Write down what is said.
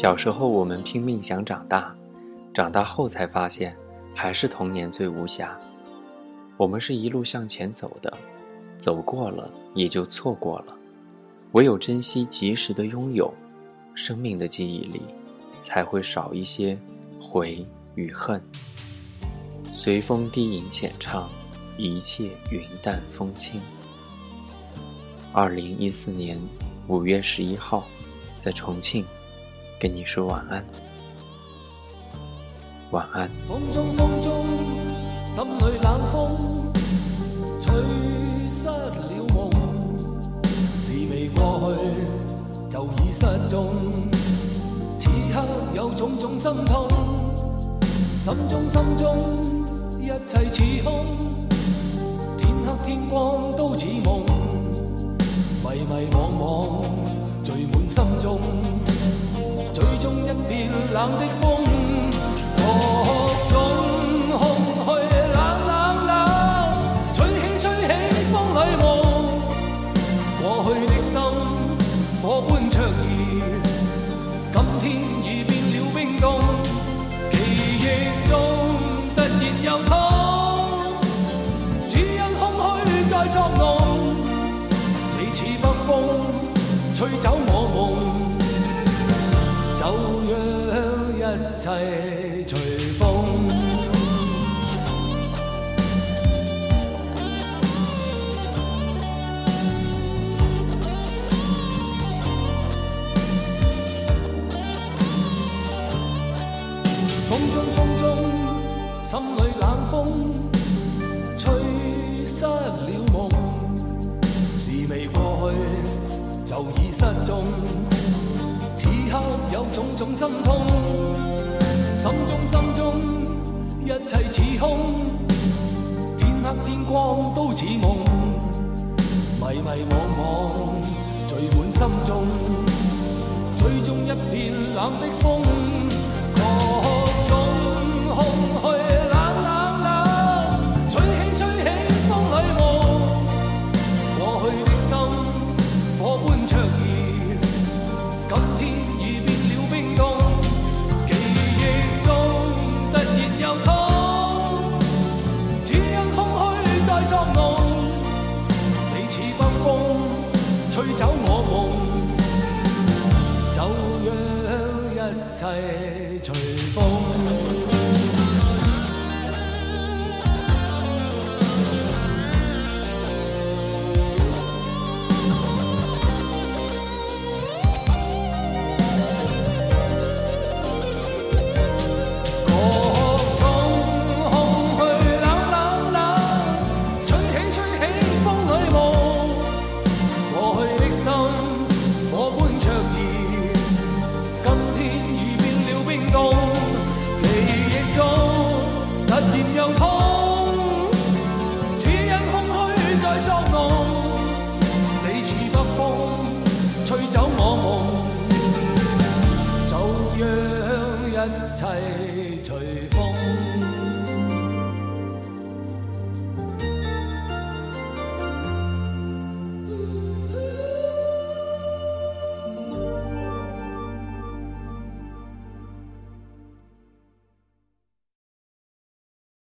小时候，我们拼命想长大，长大后才发现，还是童年最无瑕。我们是一路向前走的，走过了也就错过了。唯有珍惜及时的拥有，生命的记忆里，才会少一些悔与恨。随风低吟浅唱，一切云淡风轻。二零一四年五月十一号，在重庆。跟你说晚安，晚安。风中风中，心里冷风，吹失了梦。事未过去，就已失踪。此刻有种种心痛，心中心中一切似空。冷的风，各种空虚冷冷冷，吹起吹起风里梦。过去的心火般灼热，今天已变了冰冻。记忆中突然又痛，只因空虚在作弄。你似北风，吹走我一切随风。风中风中，心里冷风，吹失了梦。事未过去，就已失踪。此刻有种种心痛，心中心中一切似空，天黑天光都似梦，迷迷惘惘聚满心中，最终一片冷的风，似北风，吹走我梦，就让一切随。一切随风。